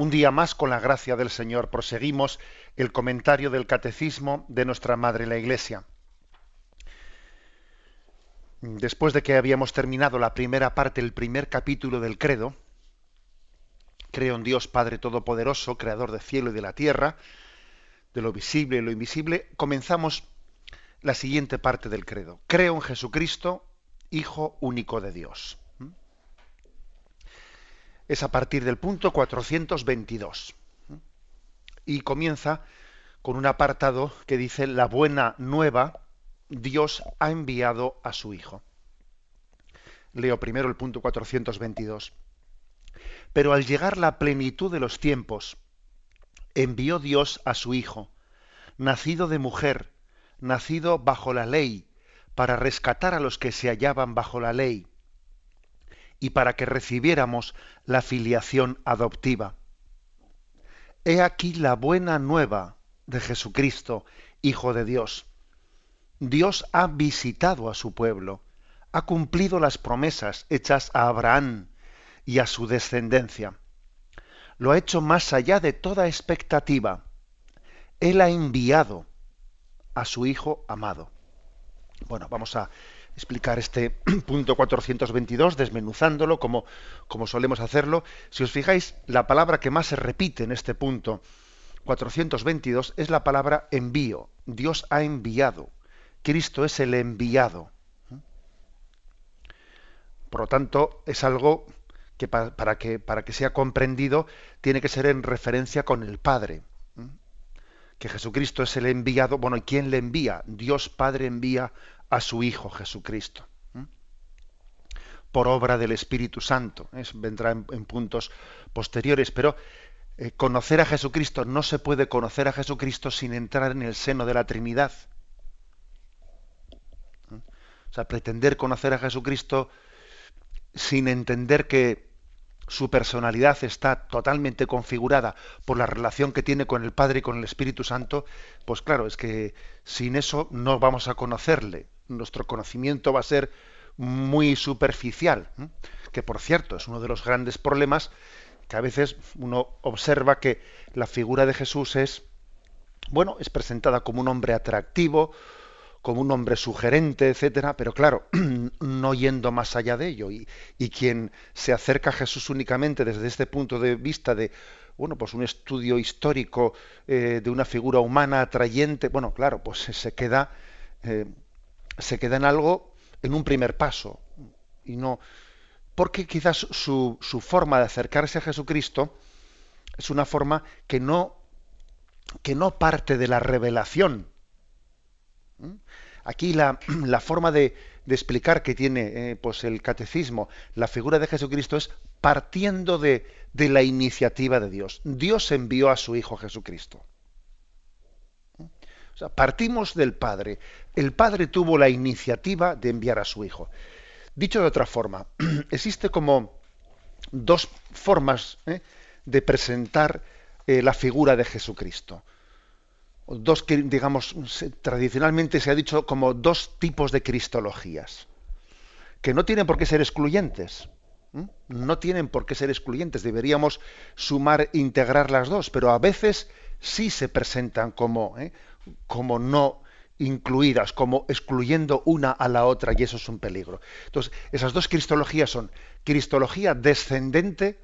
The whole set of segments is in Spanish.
un día más, con la gracia del Señor, proseguimos el comentario del Catecismo de nuestra Madre la Iglesia. Después de que habíamos terminado la primera parte, el primer capítulo del credo, creo en Dios Padre Todopoderoso, Creador del cielo y de la tierra, de lo visible y lo invisible, comenzamos la siguiente parte del credo. Creo en Jesucristo, Hijo único de Dios es a partir del punto 422. Y comienza con un apartado que dice, la buena nueva, Dios ha enviado a su Hijo. Leo primero el punto 422. Pero al llegar la plenitud de los tiempos, envió Dios a su Hijo, nacido de mujer, nacido bajo la ley, para rescatar a los que se hallaban bajo la ley y para que recibiéramos la filiación adoptiva. He aquí la buena nueva de Jesucristo, Hijo de Dios. Dios ha visitado a su pueblo, ha cumplido las promesas hechas a Abraham y a su descendencia. Lo ha hecho más allá de toda expectativa. Él ha enviado a su Hijo amado. Bueno, vamos a explicar este punto 422, desmenuzándolo como, como solemos hacerlo. Si os fijáis, la palabra que más se repite en este punto 422 es la palabra envío. Dios ha enviado. Cristo es el enviado. Por lo tanto, es algo que para, que para que sea comprendido tiene que ser en referencia con el Padre. Que Jesucristo es el enviado. Bueno, ¿y quién le envía? Dios Padre envía a su Hijo Jesucristo. Por obra del Espíritu Santo. vendrá en, puntos posteriores, pero eh, conocer a Jesucristo no se puede conocer a Jesucristo sin entrar en el seno de la Trinidad. O sea, pretender conocer a Jesucristo sin entender que su personalidad está totalmente configurada por la relación que tiene con el Padre y con el Espíritu Santo, pues claro, es que sin eso no vamos a conocerle nuestro conocimiento va a ser muy superficial, que por cierto es uno de los grandes problemas que a veces uno observa que la figura de Jesús es, bueno, es presentada como un hombre atractivo, como un hombre sugerente, etcétera, pero claro, no yendo más allá de ello. Y, quien se acerca a Jesús únicamente desde este punto de vista de, bueno, pues un estudio histórico eh, de una figura humana atrayente, bueno, claro, pues se queda eh, se queda en algo, en un primer paso, y no, porque quizás su, su forma de acercarse a Jesucristo es una forma que no, que no parte de la revelación. ¿Mm? Aquí la, la forma de, de, explicar que tiene eh, pues el catecismo, la figura de Jesucristo es partiendo de, de la iniciativa de Dios. Dios envió a su Hijo Jesucristo partimos del Padre. El Padre tuvo la iniciativa de enviar a su Hijo. Dicho de otra forma, existe como dos formas ¿eh? de presentar eh, la figura de Jesucristo. Dos que, digamos, tradicionalmente se ha dicho como dos tipos de cristologías, que no tienen por qué ser excluyentes. No tienen por qué ser excluyentes. Deberíamos sumar, integrar las dos, pero a veces sí se presentan como, ¿eh? Como no incluidas, como excluyendo una a la otra, y eso es un peligro. Entonces, esas dos cristologías son cristología descendente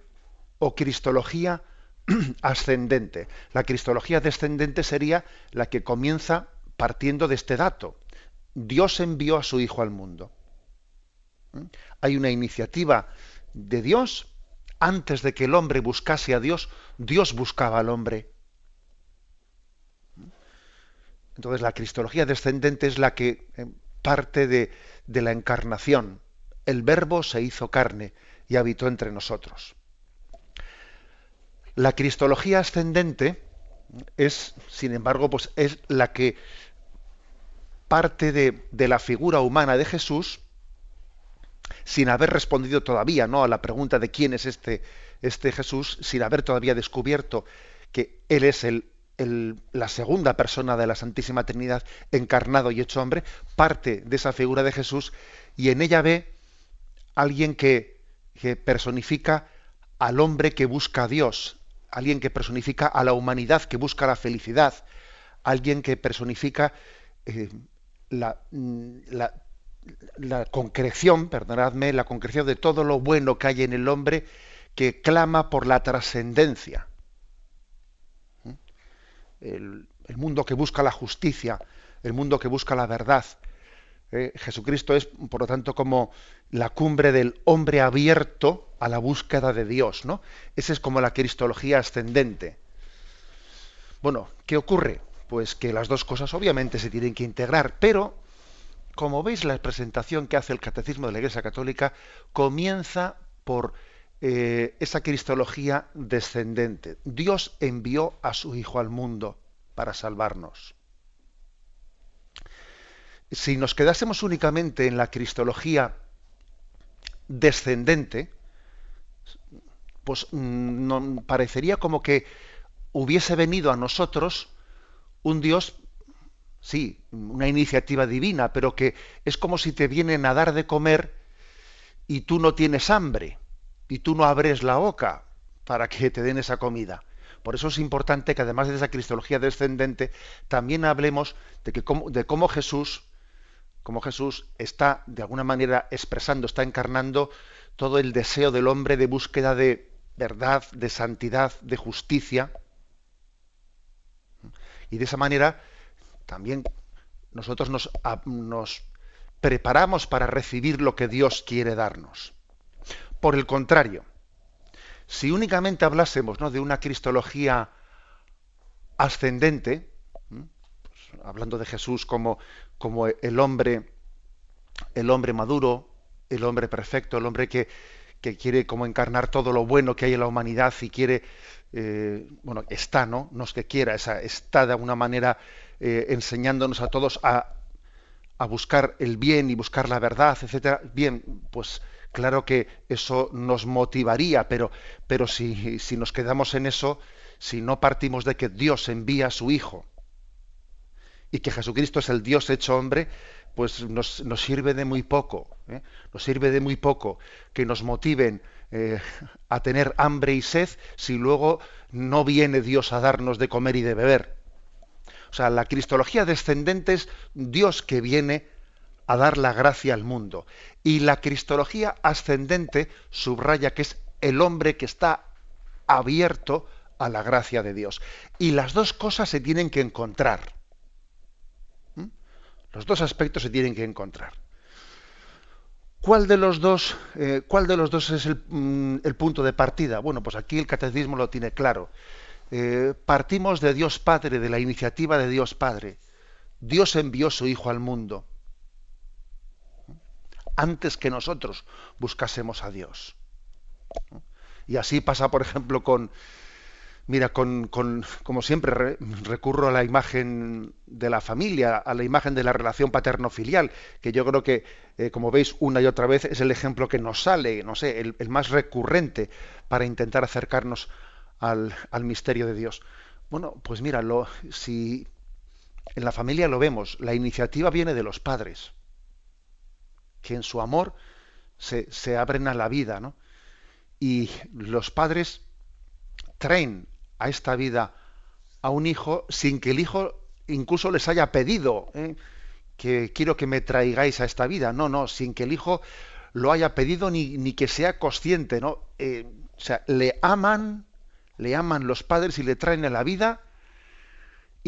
o cristología ascendente. La cristología descendente sería la que comienza partiendo de este dato. Dios envió a su Hijo al mundo. ¿Mm? Hay una iniciativa de Dios. Antes de que el hombre buscase a Dios, Dios buscaba al hombre. Entonces la cristología descendente es la que eh, parte de, la encarnación. El verbo se hizo carne y habitó entre nosotros. La cristología ascendente es, sin embargo, pues es la que parte de, de la figura humana de Jesús, sin haber respondido todavía ¿no? a la pregunta de quién es este, este Jesús, sin haber todavía descubierto que Él es el, la segunda persona de la Santísima Trinidad, encarnado y hecho hombre, parte de esa figura de Jesús y en ella ve alguien que, personifica al hombre que busca a Dios, alguien que personifica a la humanidad que busca la felicidad, alguien que personifica eh, mm, la, la, concreción, perdonadme, la concreción de todo lo bueno que hay en el hombre que clama por la trascendencia. El, el, mundo que busca la justicia, el mundo que busca la verdad. Eh, Jesucristo es, por lo tanto, como la cumbre del hombre abierto a la búsqueda de Dios, ¿no? Esa es como la cristología ascendente. Bueno, ¿qué ocurre? Pues que las dos cosas obviamente se tienen que integrar, pero como veis la presentación que hace el Catecismo de la Iglesia Católica comienza por eh, esa cristología descendente. Dios envió a su Hijo al mundo para salvarnos. Si nos quedásemos únicamente en la cristología descendente, pues mm, no, parecería como que hubiese venido a nosotros un Dios, sí, una iniciativa divina, pero que es como si te vienen a dar de comer y tú no tienes hambre y tú no abres la boca para que te den esa comida. Por eso es importante que además de esa cristología descendente, también hablemos de, que de cómo Jesús, cómo Jesús está de alguna manera expresando, está encarnando todo el deseo del hombre de búsqueda de verdad, de santidad, de justicia. Y de esa manera también nosotros nos, nos preparamos para recibir lo que Dios quiere darnos. Por el contrario, si únicamente hablásemos ¿no? de una cristología ascendente, pues, hablando de Jesús como, como el hombre, el hombre maduro, el hombre perfecto, el hombre que, que quiere como encarnar todo lo bueno que hay en la humanidad y quiere, eh, bueno, está, ¿no? No es que quiera, esa, está de alguna manera eh, enseñándonos a todos a, a, buscar el bien y buscar la verdad, etcétera. Bien, pues claro que eso nos motivaría, pero, pero si, si nos quedamos en eso, si no partimos de que Dios envía a su Hijo y que Jesucristo es el Dios hecho hombre, pues nos, sirve de muy poco, ¿eh? nos sirve de muy poco que nos motiven eh, a tener hambre y sed si luego no viene Dios a darnos de comer y de beber. O sea, la cristología descendente es Dios que viene a dar la gracia al mundo. Y la cristología ascendente subraya que es el hombre que está abierto a la gracia de Dios. Y las dos cosas se tienen que encontrar. Los dos aspectos se tienen que encontrar. ¿Cuál de los dos, eh, ¿cuál de los dos es mm, el, punto de partida? Bueno, pues aquí el catecismo lo tiene claro. Eh, partimos de Dios Padre, de la iniciativa de Dios Padre. Dios envió su Hijo al mundo antes que nosotros buscásemos a Dios. Y así pasa, por ejemplo, con, Mira, con, como siempre recurro a la imagen de la familia, a la imagen de la relación paterno-filial, que yo creo que, eh, como veis, una y otra vez es el ejemplo que nos sale, no sé, el, más recurrente para intentar acercarnos al, misterio de Dios. Bueno, pues mira, si en la familia lo vemos, la iniciativa viene de los padres, que en su amor se, se abren a la vida, ¿no? Y los padres traen a esta vida a un hijo sin que el hijo incluso les haya pedido ¿eh? que quiero que me traigáis a esta vida. No, no, sin que el hijo lo haya pedido ni, ni que sea consciente, ¿no? Eh, o sea, le aman, le aman los padres y le traen a la vida.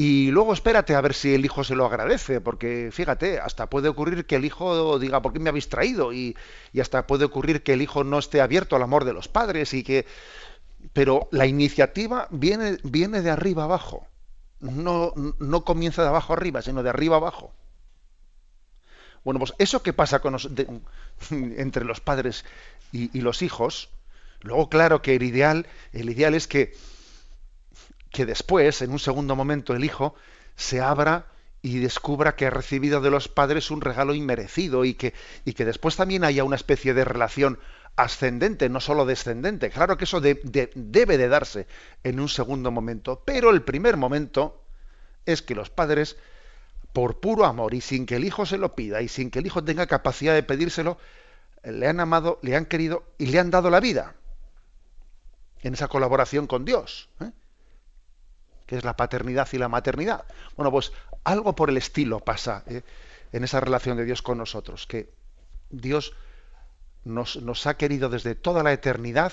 Y luego espérate a ver si el hijo se lo agradece, porque fíjate, hasta puede ocurrir que el hijo diga, ¿por qué me habéis traído? Y, y hasta puede ocurrir que el hijo no esté abierto al amor de los padres y que pero la iniciativa viene, viene de arriba abajo. No, no comienza de abajo arriba, sino de arriba abajo. Bueno, pues eso que pasa con entre los padres y, los hijos, luego claro que el ideal, el ideal es que que después, en un segundo momento, el hijo se abra y descubra que ha recibido de los padres un regalo inmerecido y que, y que después también haya una especie de relación ascendente, no solo descendente. Claro que eso debe de darse en un segundo momento, pero el primer momento es que los padres, por puro amor y sin que el hijo se lo pida y sin que el hijo tenga capacidad de pedírselo, le han amado, le han querido y le han dado la vida en esa colaboración con Dios. ¿eh? Que es la paternidad y la maternidad. Bueno, pues algo por el estilo pasa ¿eh? en esa relación de Dios con nosotros, que Dios nos, nos, ha querido desde toda la eternidad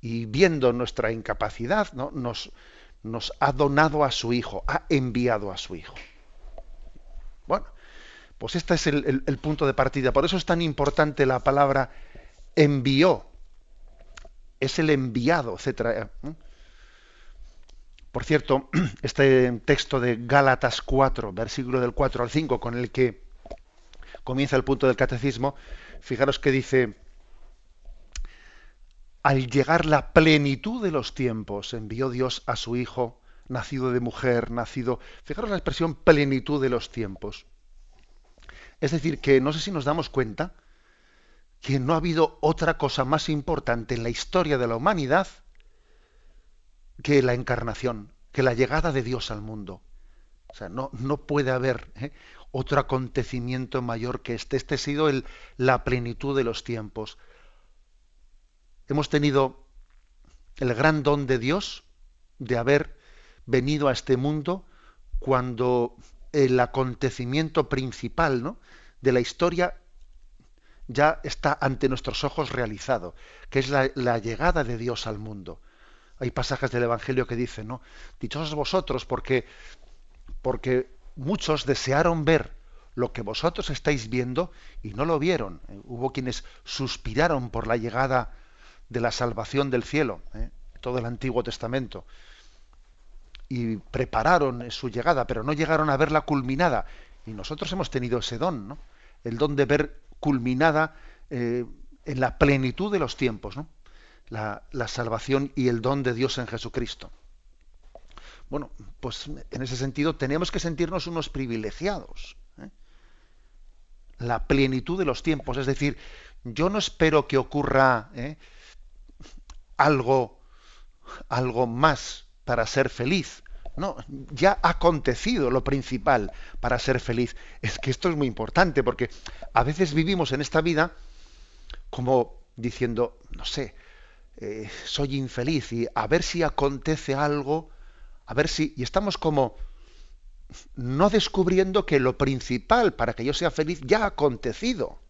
y viendo nuestra incapacidad, ¿no? nos, nos ha donado a su Hijo, ha enviado a su Hijo. Bueno, pues este es el, el punto de partida. Por eso es tan importante la palabra envió. Es el enviado, etcétera. ¿eh? Por cierto, este texto de Gálatas 4, versículo del 4 al 5, con el que comienza el punto del catecismo, fijaros que dice, al llegar la plenitud de los tiempos, envió Dios a su Hijo, nacido de mujer, nacido... Fijaros la expresión plenitud de los tiempos. Es decir, que no sé si nos damos cuenta que no ha habido otra cosa más importante en la historia de la humanidad que la encarnación, que la llegada de Dios al mundo. O sea, no, no puede haber ¿eh? otro acontecimiento mayor que este. Este ha sido el, la plenitud de los tiempos. Hemos tenido el gran don de Dios de haber venido a este mundo cuando el acontecimiento principal ¿no? de la historia ya está ante nuestros ojos realizado, que es la llegada de Dios al mundo. Hay pasajes del Evangelio que dicen, ¿no? Dichosos vosotros porque, porque muchos desearon ver lo que vosotros estáis viendo y no lo vieron. Eh, hubo quienes suspiraron por la llegada de la salvación del cielo, ¿eh? todo el Antiguo Testamento, y prepararon su llegada, pero no llegaron a verla culminada. Y nosotros hemos tenido ese don, ¿no? El don de ver culminada eh, en la plenitud de los tiempos, ¿no? La, salvación y el don de Dios en Jesucristo. Bueno, pues en ese sentido tenemos que sentirnos unos privilegiados. ¿eh? La plenitud de los tiempos, es decir, yo no espero que ocurra ¿eh? algo, algo más para ser feliz. No, ya ha acontecido lo principal para ser feliz. Es que esto es muy importante porque a veces vivimos en esta vida como diciendo, no sé, eh, soy infeliz y a ver si acontece algo, a ver si... Y estamos como no descubriendo que lo principal para que yo sea feliz ya ha acontecido,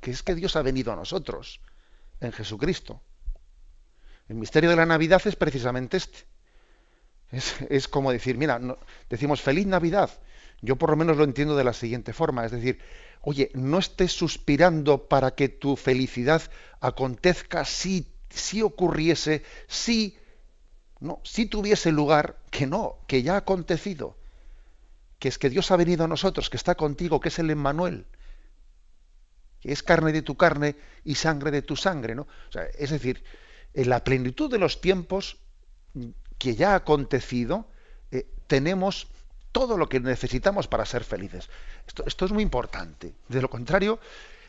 que es que Dios ha venido a nosotros en Jesucristo. El misterio de la Navidad es precisamente este. Es, como decir, mira, decimos feliz Navidad. Yo por lo menos lo entiendo de la siguiente forma, es decir, Oye, no estés suspirando para que tu felicidad acontezca si, si ocurriese, si, no, si tuviese lugar, que no, que ya ha acontecido. Que es que Dios ha venido a nosotros, que está contigo, que es el Emmanuel, que es carne de tu carne y sangre de tu sangre, ¿no? es decir, en la plenitud de los tiempos que ya ha acontecido, eh, tenemos todo lo que necesitamos para ser felices. Esto, es muy importante. De lo contrario,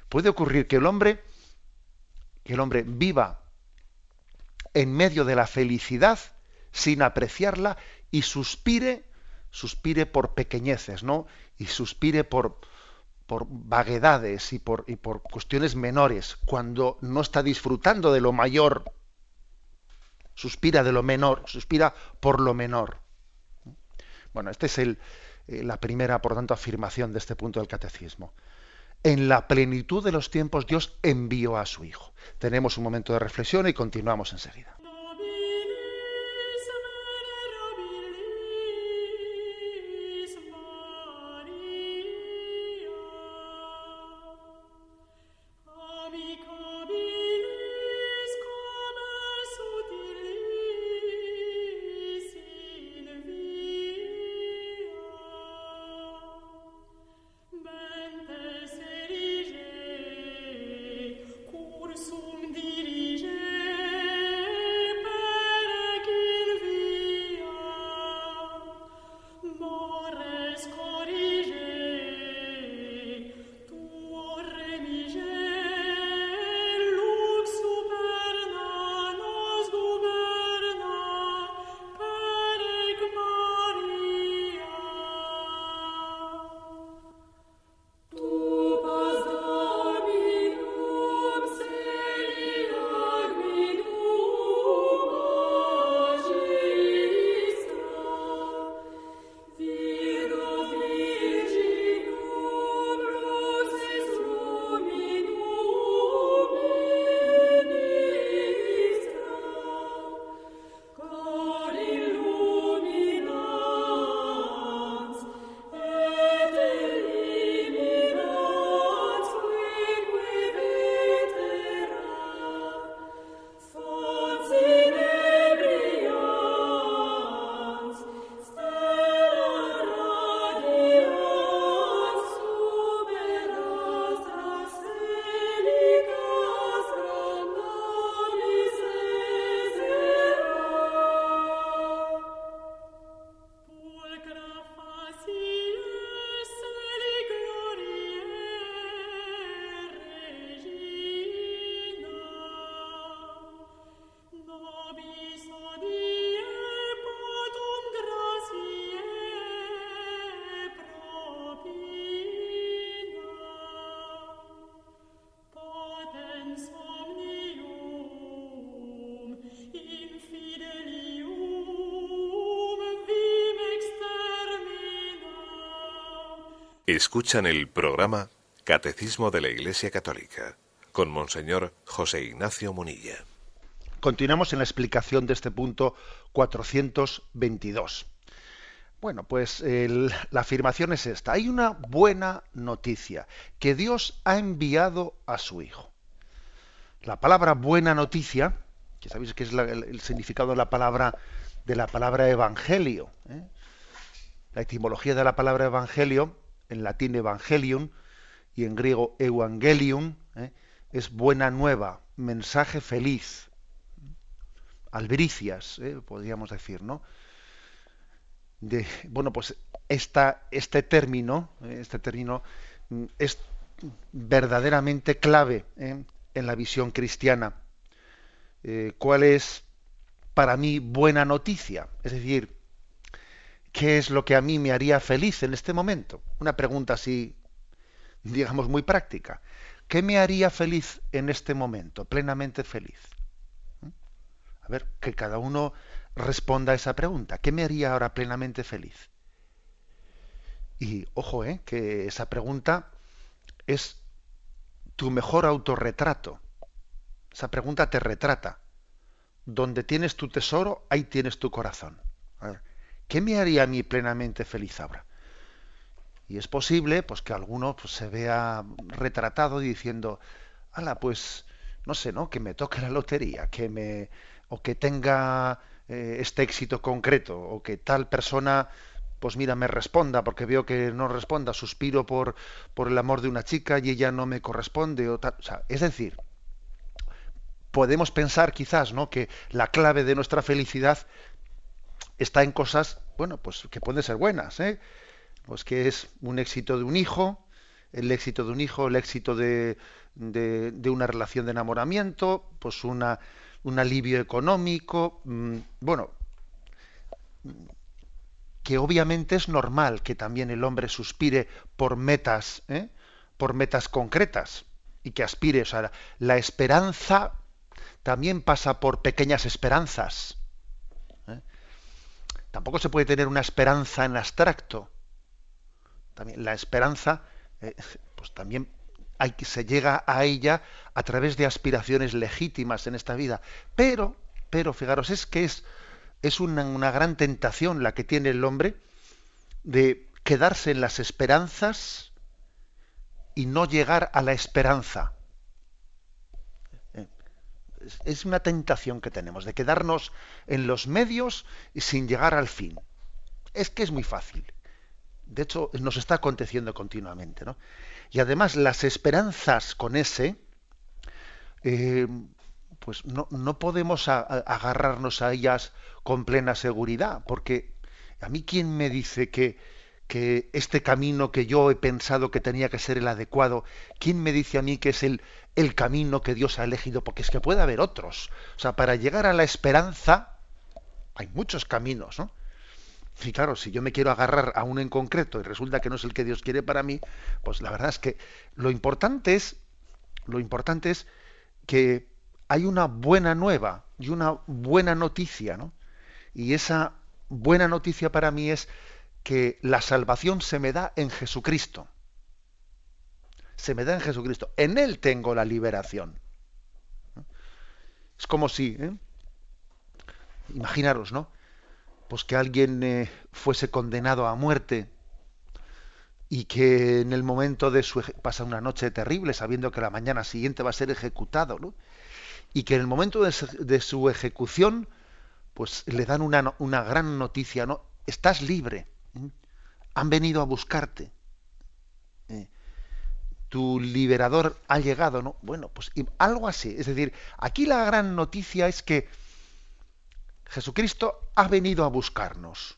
puede ocurrir que el hombre, que el hombre viva en medio de la felicidad sin apreciarla y suspire, suspire por pequeñeces, ¿no? Y suspire por, por vaguedades y por, y por cuestiones menores, cuando no está disfrutando de lo mayor, suspira de lo menor, suspira por lo menor. Bueno, esta es eh, la primera, por tanto, afirmación de este punto del catecismo. En la plenitud de los tiempos Dios envió a su Hijo. Tenemos un momento de reflexión y continuamos enseguida. Escuchan el programa Catecismo de la Iglesia Católica con Monseñor José Ignacio Munilla. Continuamos en la explicación de este punto 422. Bueno, pues la afirmación es esta. Hay una buena noticia, que Dios ha enviado a su Hijo. La palabra buena noticia, que sabéis que es el, significado de la palabra de la palabra evangelio. ¿eh? La etimología de la palabra evangelio, en latín evangelium y en griego evangelium, ¿eh? es buena nueva, mensaje feliz albricias, ¿eh? podríamos decir, ¿no? De, bueno, pues esta, este término, ¿eh? este término mm, es verdaderamente clave en la visión cristiana. ¿Cuál es para mí buena noticia? Es decir, ¿qué es lo que a mí me haría feliz en este momento? Una pregunta así, digamos, muy práctica. ¿Qué me haría feliz en este momento, plenamente feliz? A ver, que cada uno responda a esa pregunta. ¿Qué me haría ahora plenamente feliz? Y ojo, ¿eh? que esa pregunta es tu mejor autorretrato. Esa pregunta te retrata. Donde tienes tu tesoro, ahí tienes tu corazón. ¿Qué me haría a mí plenamente feliz ahora? Y es posible pues, que alguno pues, se vea retratado diciendo, ala, pues, no sé, ¿no? Que me toque la lotería, que me, o que tenga eh, este éxito concreto, o que tal persona, pues mira, me responda, porque veo que no responda, suspiro por, por el amor de una chica y ella no me corresponde. O sea, es decir, podemos pensar quizás, ¿no? Que la clave de nuestra felicidad está en cosas, bueno, pues que pueden ser buenas, ¿eh? Pues que es un éxito de un hijo, el éxito de un hijo, el éxito de, de, de una relación de enamoramiento, pues una un alivio económico, mmm, bueno, que obviamente es normal que también el hombre suspire por metas, ¿eh? por metas concretas y que aspire, o sea, la esperanza también pasa por pequeñas esperanzas. Tampoco se puede tener una esperanza en abstracto. También la esperanza, eh, pues también hay se llega a ella a través de aspiraciones legítimas en esta vida. Pero, pero, fijaros, es que es, es una gran tentación la que tiene el hombre de quedarse en las esperanzas y no llegar a la esperanza. Es una tentación que tenemos, de quedarnos en los medios y sin llegar al fin. Es que es muy fácil. De hecho, nos está aconteciendo continuamente. ¿no? Y además las esperanzas con ese, eh, pues no, no podemos agarrarnos a ellas con plena seguridad, porque a mí quién me dice que, que este camino que yo he pensado que tenía que ser el adecuado, ¿quién me dice a mí que es el, el camino que Dios ha elegido? Porque es que puede haber otros. O sea, para llegar a la esperanza hay muchos caminos, ¿no? Y claro, si yo me quiero agarrar a uno en concreto y resulta que no es el que Dios quiere para mí, pues la verdad es que lo importante es, lo importante es que hay una buena nueva y una buena noticia, ¿no? Y esa buena noticia para mí es que la salvación se me da en Jesucristo. Se me da en Jesucristo. En Él tengo la liberación. Es como si, ¿eh? imaginaros, ¿no? pues que alguien eh, fuese condenado a muerte y que en el momento de su pasa una noche terrible sabiendo que la mañana siguiente va a ser ejecutado, ¿no? Y que en el momento de su, de su ejecución pues le dan una, una, gran noticia, ¿no? Estás libre. Han venido a buscarte. ¿eh? Tu liberador ha llegado, ¿no? Bueno, pues algo así. Es decir, aquí la gran noticia es que Jesucristo ha venido a buscarnos.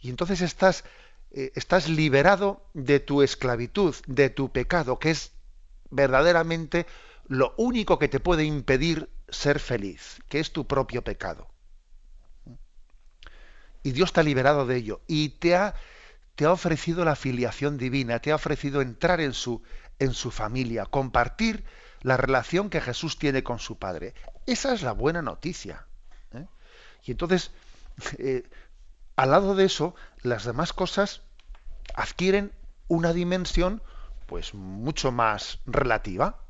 Y entonces estás, eh, estás liberado de tu esclavitud, de tu pecado, que es verdaderamente lo único que te puede impedir ser feliz, que es tu propio pecado. Y Dios te ha liberado de ello y te ha, te ha ofrecido la filiación divina, te ha ofrecido entrar en su, en su familia, compartir la relación que Jesús tiene con su Padre. Esa es la buena noticia. ¿eh? Y entonces, eh, al lado de eso, las demás cosas adquieren una dimensión pues mucho más relativa.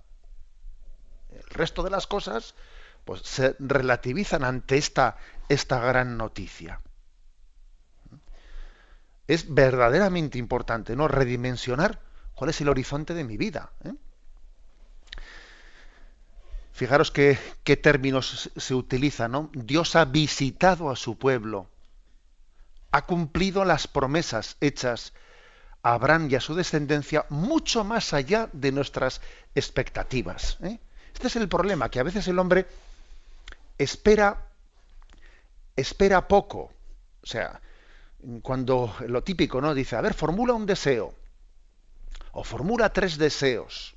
El resto de las cosas pues se relativizan ante esta, esta gran noticia. Es verdaderamente importante, ¿no? Redimensionar cuál es el horizonte de mi vida. ¿eh? Fijaros qué, qué términos se utilizan, ¿no? Dios ha visitado a su pueblo, ha cumplido las promesas hechas a Abraham y a su descendencia mucho más allá de nuestras expectativas. ¿eh? Este es el problema, que a veces el hombre espera, espera poco. O sea, cuando lo típico, ¿no? Dice, a ver, formula un deseo. O formula tres deseos.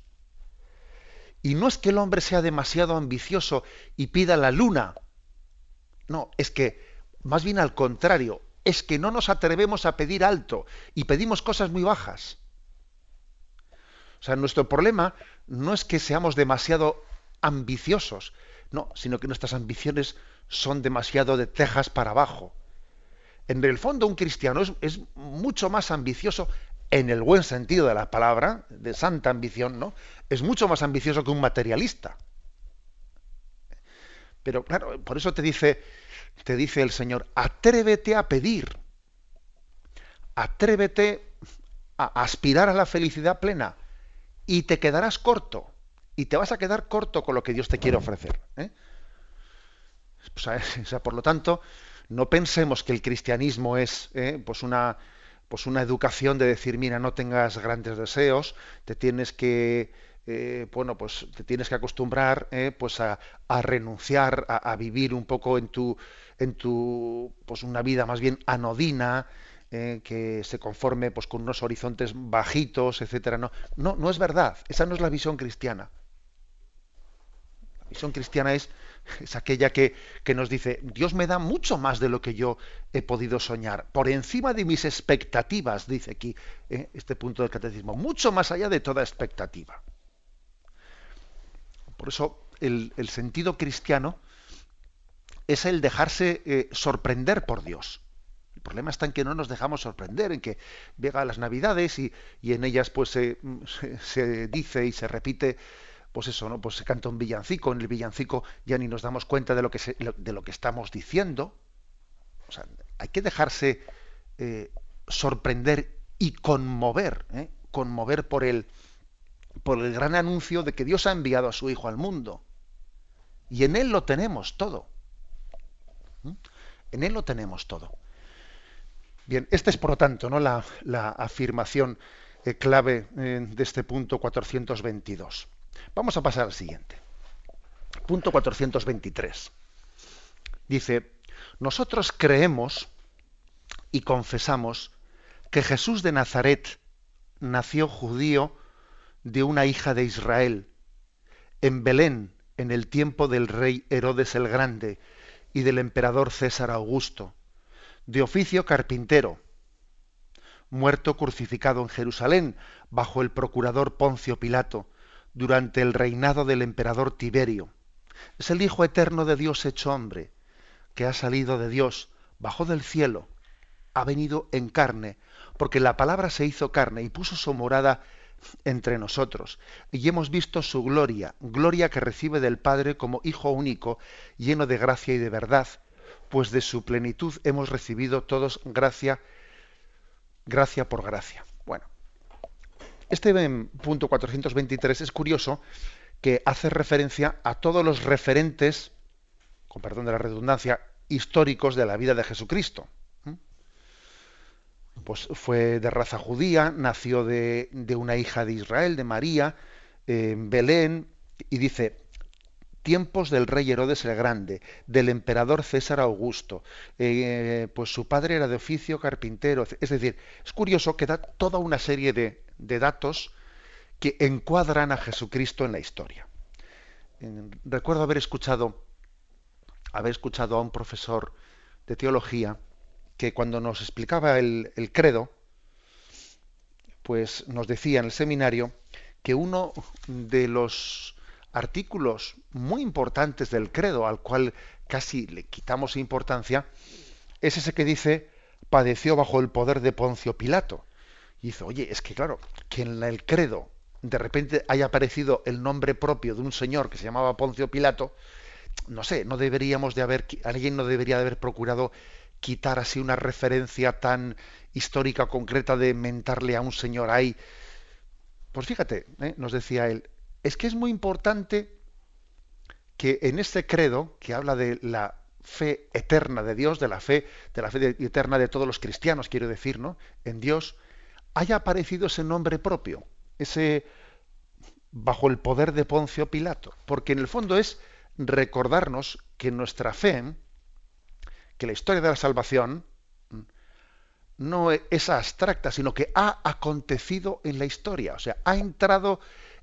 Y no es que el hombre sea demasiado ambicioso y pida la luna. No, es que más bien al contrario, es que no nos atrevemos a pedir alto y pedimos cosas muy bajas. O sea, nuestro problema no es que seamos demasiado ambiciosos, no, sino que nuestras ambiciones son demasiado de tejas para abajo. En el fondo, un cristiano es, es, mucho más ambicioso en el buen sentido de la palabra, de santa ambición, ¿no? Es mucho más ambicioso que un materialista. Pero claro, por eso te dice, te dice el Señor, atrévete a pedir, atrévete a aspirar a la felicidad plena y te quedarás corto y te vas a quedar corto con lo que Dios te quiere ofrecer. ¿eh? O, sea, por lo tanto, no pensemos que el cristianismo es ¿eh? pues una pues una educación de decir, mira, no tengas grandes deseos, te tienes que eh, bueno, pues te tienes que acostumbrar eh, pues a, a renunciar a, a, vivir un poco en tu, en tu, pues una vida más bien anodina, que se conforme pues con unos horizontes bajitos, etcétera. No, no, no es verdad. Esa no es la visión cristiana. Visión cristiana es, aquella que, nos dice, Dios me da mucho más de lo que yo he podido soñar, por encima de mis expectativas, dice aquí eh, este punto del catecismo, mucho más allá de toda expectativa. Por eso el, sentido cristiano es el dejarse eh, sorprender por Dios. El problema está en que no nos dejamos sorprender, en que llega las Navidades y, y en ellas pues se, se, dice y se repite, pues eso, ¿no? Pues se canta un villancico, en el villancico ya ni nos damos cuenta de lo que, de lo que estamos diciendo. O sea, hay que dejarse eh, sorprender y conmover, ¿eh? conmover por el, por el gran anuncio de que Dios ha enviado a su Hijo al mundo. Y en Él lo tenemos todo. ¿Mm? En Él lo tenemos todo. Bien, esta es por lo tanto ¿no? la, la afirmación eh, clave de este punto 422. Vamos a pasar al siguiente. Punto 423. Dice, nosotros creemos y confesamos que Jesús de Nazaret nació judío de una hija de Israel, en Belén, en el tiempo del rey Herodes el Grande y del emperador César Augusto, de oficio carpintero, muerto crucificado en Jerusalén bajo el procurador Poncio Pilato, durante el reinado del emperador Tiberio. Es el Hijo eterno de Dios hecho hombre, que ha salido de Dios, bajó del cielo, ha venido en carne, porque la palabra se hizo carne y puso su morada entre nosotros, y hemos visto su gloria, gloria que recibe del Padre como Hijo único, lleno de gracia y de verdad, pues de su plenitud hemos recibido todos gracia, gracia por gracia. Bueno, este punto 423 es curioso que hace referencia a todos los referentes, con perdón de la redundancia, históricos de la vida de Jesucristo. Pues fue de raza judía, nació de, de una hija de Israel, de María, en Belén, y dice, tiempos del rey Herodes el Grande, del emperador César Augusto, eh, pues su padre era de oficio carpintero, es decir, es curioso que da toda una serie de, datos que encuadran a Jesucristo en la historia. Recuerdo haber escuchado, haber escuchado a un profesor de teología, que cuando nos explicaba el credo, pues nos decía en el seminario que uno de los artículos muy importantes del credo, al cual casi le quitamos importancia, es ese que dice padeció bajo el poder de Poncio Pilato. Y dice, oye, es que claro, que en el credo de repente haya aparecido el nombre propio de un señor que se llamaba Poncio Pilato, no sé, no deberíamos de haber, alguien no debería de haber procurado quitar así una referencia tan histórica concreta de mentarle a un señor ahí. Pues fíjate, ¿eh? nos decía él, es que es muy importante que en este credo que habla de la fe eterna de Dios, de la fe, de la fe eterna de todos los cristianos, quiero decir, ¿no? En Dios, haya aparecido ese nombre propio, ese bajo el poder de Poncio Pilato, porque en el fondo es recordarnos que nuestra fe, que la historia de la salvación no es abstracta, sino que ha acontecido en la historia, o sea, ha entrado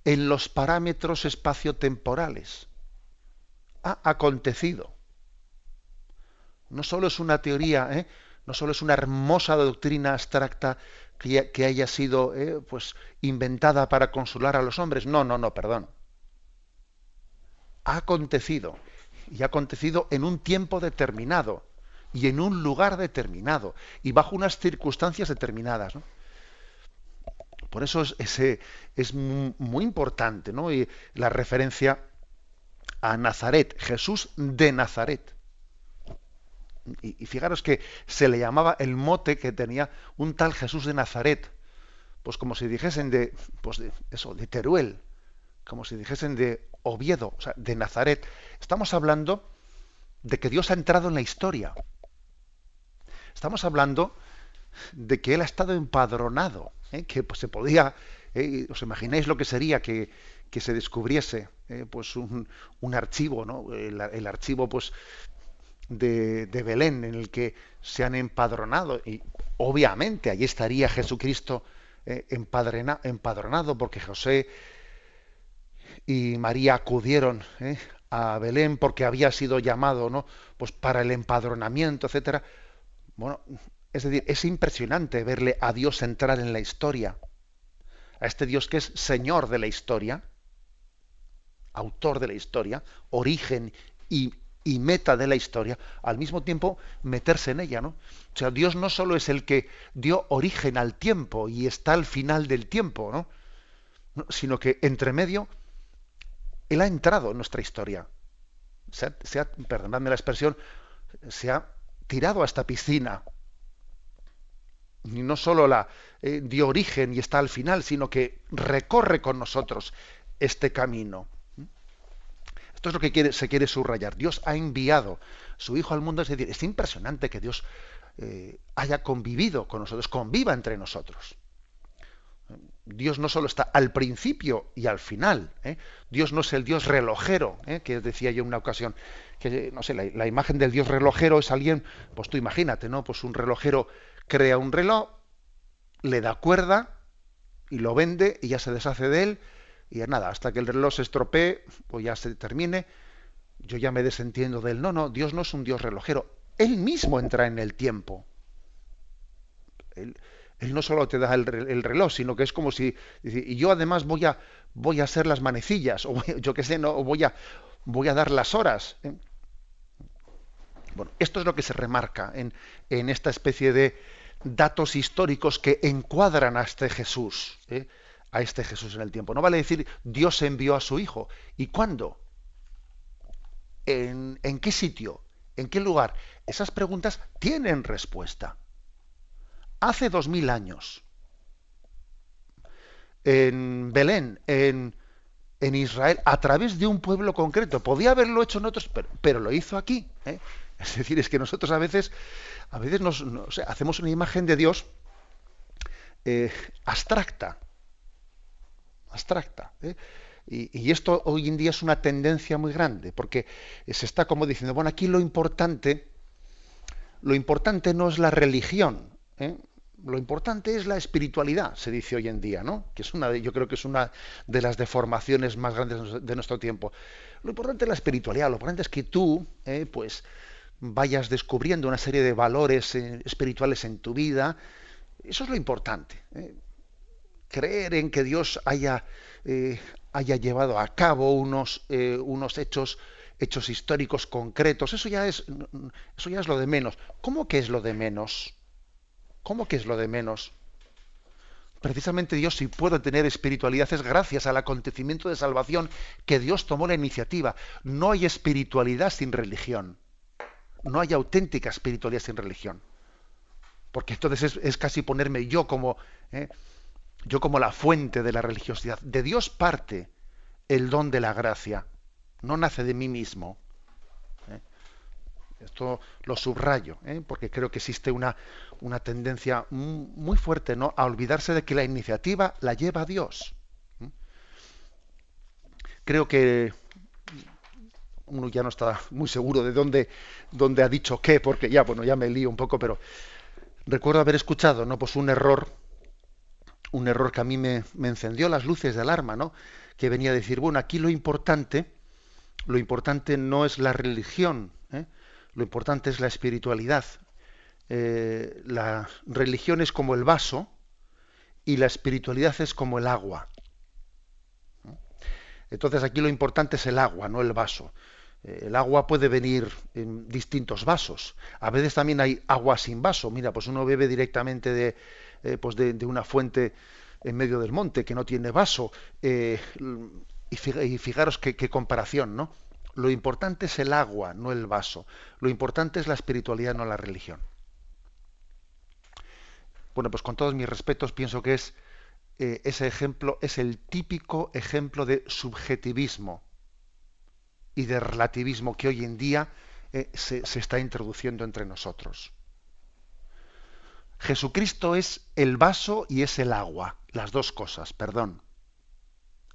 en los parámetros espaciotemporales. Ha acontecido. No solo es una teoría, ¿eh? no solo es una hermosa doctrina abstracta que, haya sido ¿eh? pues, inventada para consolar a los hombres. No, no, no, perdón. Ha acontecido. Y ha acontecido en un tiempo determinado y en un lugar determinado y bajo unas circunstancias determinadas. Por eso es, ese, es muy importante ¿no? la referencia a Nazaret, Jesús de Nazaret. Y, fijaros que se le llamaba el mote que tenía un tal Jesús de Nazaret, pues como si dijesen de, pues de eso, de Teruel, como si dijesen de Oviedo, o sea, de Nazaret. Estamos hablando de que Dios ha entrado en la historia. Estamos hablando de que Él ha estado empadronado, ¿eh? que pues, se podía, ¿eh? os imagináis lo que sería que, que se descubriese ¿eh? pues un, un, archivo, ¿no? El, archivo pues de, de, Belén en el que se han empadronado y obviamente allí estaría Jesucristo empadronado porque José y María acudieron a Belén porque había sido llamado, ¿no? Pues para el empadronamiento, etcétera. Bueno, es decir, es impresionante verle a Dios entrar en la historia, a este Dios que es Señor de la historia, autor de la historia, origen y, meta de la historia, al mismo tiempo meterse en ella, ¿no? O sea, Dios no solo es el que dio origen al tiempo y está al final del tiempo, ¿no? sino que entre medio Él ha entrado en nuestra historia. Se ha, perdonadme la expresión, se ha tirado a esta piscina. No solo la eh, dio origen y está al final, sino que recorre con nosotros este camino. Esto es lo que se quiere subrayar. Dios ha enviado su Hijo al mundo. Es decir, es impresionante que Dios eh, haya convivido con nosotros, conviva entre nosotros. Dios no solo está al principio y al final. ¿eh? Dios no es el Dios relojero, ¿eh? que decía yo en una ocasión, que no sé, la, imagen del Dios relojero es alguien, pues tú imagínate, ¿no? Pues un relojero crea un reloj, le da cuerda y lo vende y ya se deshace de él y nada, hasta que el reloj se estropee o ya se termine, yo ya me desentiendo de él. No, no, Dios no es un Dios relojero. Él mismo entra en el tiempo. Él, no solo te da el, reloj, sino que es como si, y yo además voy a, voy a hacer las manecillas, o yo qué sé, no, voy a, voy a dar las horas. ¿eh? Bueno, esto es lo que se remarca en, en, esta especie de datos históricos que encuadran a este Jesús, ¿eh? a este Jesús en el tiempo. No vale decir Dios envió a su Hijo. ¿Y cuándo? ¿En, ¿En qué sitio? ¿En qué lugar? Esas preguntas tienen respuesta hace dos mil años, en Belén, en, en, Israel, a través de un pueblo concreto. Podía haberlo hecho en otros, pero, lo hizo aquí. ¿eh? Es decir, es que nosotros a veces, a veces nos, hacemos una imagen de Dios eh, abstracta, abstracta. ¿eh? Y, esto hoy en día es una tendencia muy grande, porque se está como diciendo, bueno, aquí lo importante, lo importante no es la religión, ¿eh? lo importante es la espiritualidad, se dice hoy en día, ¿no? Que es una yo creo que es una de las deformaciones más grandes de nuestro tiempo. Lo importante es la espiritualidad, lo importante es que tú, pues, vayas descubriendo una serie de valores eh, espirituales en tu vida. Eso es lo importante. ¿eh? Creer en que Dios haya, haya llevado a cabo unos, unos hechos hechos históricos concretos, eso ya es eso ya es lo de menos. ¿Cómo que es lo de menos? ¿Cómo que es lo de menos? precisamente Dios, si puedo tener espiritualidad, es gracias al acontecimiento de salvación que Dios tomó la iniciativa. No hay espiritualidad sin religión. No hay auténtica espiritualidad sin religión. Porque entonces es, casi ponerme yo como, ¿eh? yo como la fuente de la religiosidad. De Dios parte el don de la gracia. No nace de mí mismo. Esto lo subrayo, ¿eh? porque creo que existe una, una tendencia muy fuerte ¿no? a olvidarse de que la iniciativa la lleva Dios. Creo que uno ya no está muy seguro de dónde, dónde ha dicho qué, porque ya, bueno, ya me lío un poco, pero recuerdo haber escuchado, ¿no? Pues un error, un error que a mí me, encendió las luces de alarma, ¿no? Que venía a decir, bueno, aquí lo importante, lo importante no es la religión, ¿eh? Lo importante es la espiritualidad. Eh, la religión es como el vaso y la espiritualidad es como el agua. Entonces aquí lo importante es el agua, no el vaso. Eh, el agua puede venir en distintos vasos. A veces también hay agua sin vaso. Mira, pues uno bebe directamente de, eh, pues de, una fuente en medio del monte que no tiene vaso. y, fijaros qué comparación, ¿no? Lo importante es el agua, no el vaso. Lo importante es la espiritualidad, no la religión. Bueno, pues con todos mis respetos pienso que es eh, ese ejemplo es el típico ejemplo de subjetivismo y de relativismo que hoy en día eh, se, se está introduciendo entre nosotros. Jesucristo es el vaso y es el agua, las dos cosas, perdón.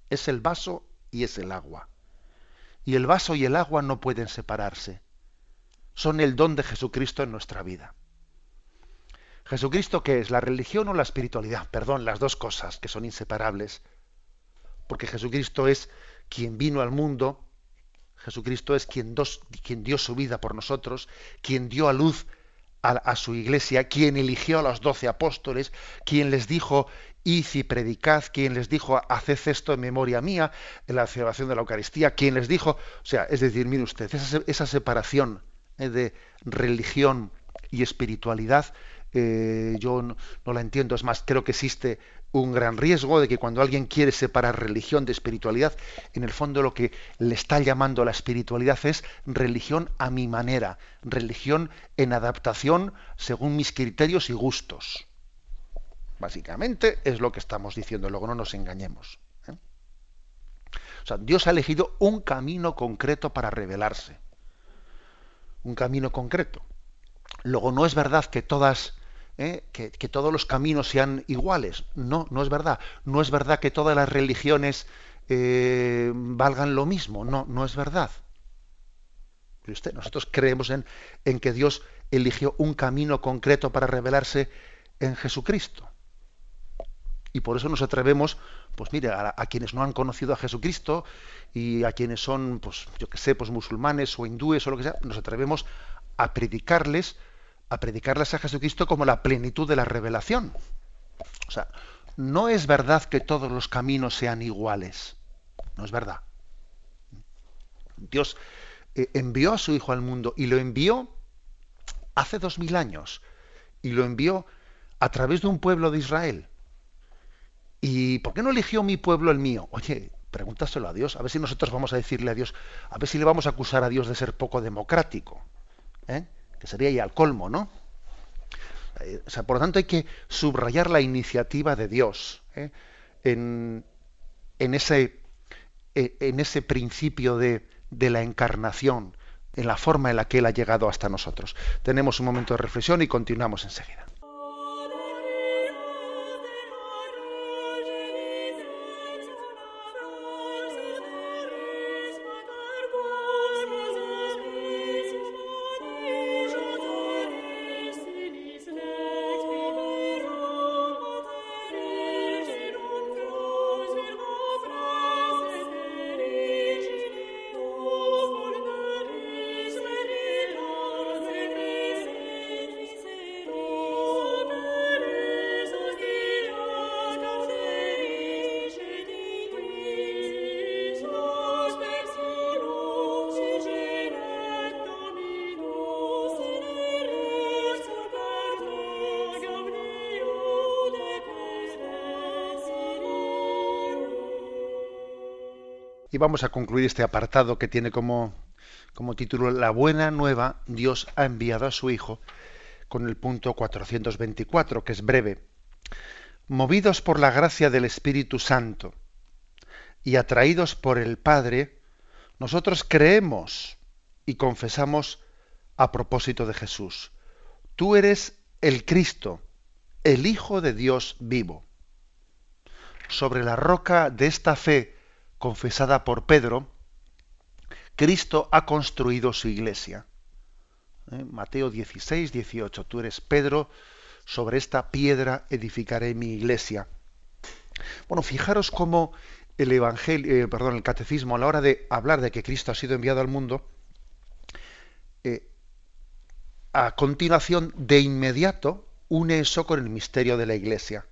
Es el vaso y es el agua. Y el vaso y el agua no pueden separarse. Son el don de Jesucristo en nuestra vida. ¿Jesucristo qué es? ¿La religión o la espiritualidad? Perdón, las dos cosas que son inseparables. Porque Jesucristo es quien vino al mundo, Jesucristo es quien, dio su vida por nosotros, quien dio a luz a, su iglesia, quien eligió a los doce apóstoles, quien les dijo, id y predicad, quien les dijo, haced esto en memoria mía, en la celebración de la Eucaristía, quien les dijo, o sea, es decir, mire usted, esa, separación eh, de religión y espiritualidad, eh, yo no, la entiendo, es más, creo que existe un gran riesgo de que cuando alguien quiere separar religión de espiritualidad, en el fondo lo que le está llamando la espiritualidad es religión a mi manera, religión en adaptación según mis criterios y gustos. Básicamente es lo que estamos diciendo, luego no nos engañemos. ¿eh? O sea, Dios ha elegido un camino concreto para revelarse. Un camino concreto. Luego no es verdad que todas ¿eh? que, todos los caminos sean iguales. No, no es verdad. No es verdad que todas las religiones eh, valgan lo mismo. No, no es verdad. Usted, nosotros creemos en, en, que Dios eligió un camino concreto para revelarse en Jesucristo. Y por eso nos atrevemos, pues mire, a, quienes no han conocido a Jesucristo y a quienes son, pues yo que sé, pues musulmanes o hindúes o lo que sea, nos atrevemos a predicarles a predicarles a Jesucristo como la plenitud de la revelación. O sea, no es verdad que todos los caminos sean iguales. No es verdad. Dios eh, envió a su Hijo al mundo y lo envió hace dos mil años. Y lo envió a través de un pueblo de Israel. ¿Y por qué no eligió mi pueblo el mío? Oye, pregúntaselo a Dios. A ver si nosotros vamos a decirle a Dios, a ver si le vamos a acusar a Dios de ser poco democrático. ¿Eh? Sería ya al colmo, ¿no? Eh, o sea, por lo tanto hay que subrayar la iniciativa de Dios ¿eh? en, ese, eh, en ese principio de, de la encarnación, en la forma en la que Él ha llegado hasta nosotros. Tenemos un momento de reflexión y continuamos enseguida. Y vamos a concluir este apartado que tiene como, como título La buena nueva, Dios ha enviado a su Hijo, con el punto 424, que es breve. Movidos por la gracia del Espíritu Santo y atraídos por el Padre, nosotros creemos y confesamos a propósito de Jesús. Tú eres el Cristo, el Hijo de Dios vivo. Sobre la roca de esta fe confesada por Pedro, Cristo ha construido su iglesia. ¿Eh? Mateo 16, 18. Tú eres Pedro, sobre esta piedra edificaré mi iglesia. Bueno, fijaros cómo el evangelio, eh, perdón, el catecismo a la hora de hablar de que Cristo ha sido enviado al mundo, eh, a continuación, de inmediato, une eso con el misterio de la Iglesia.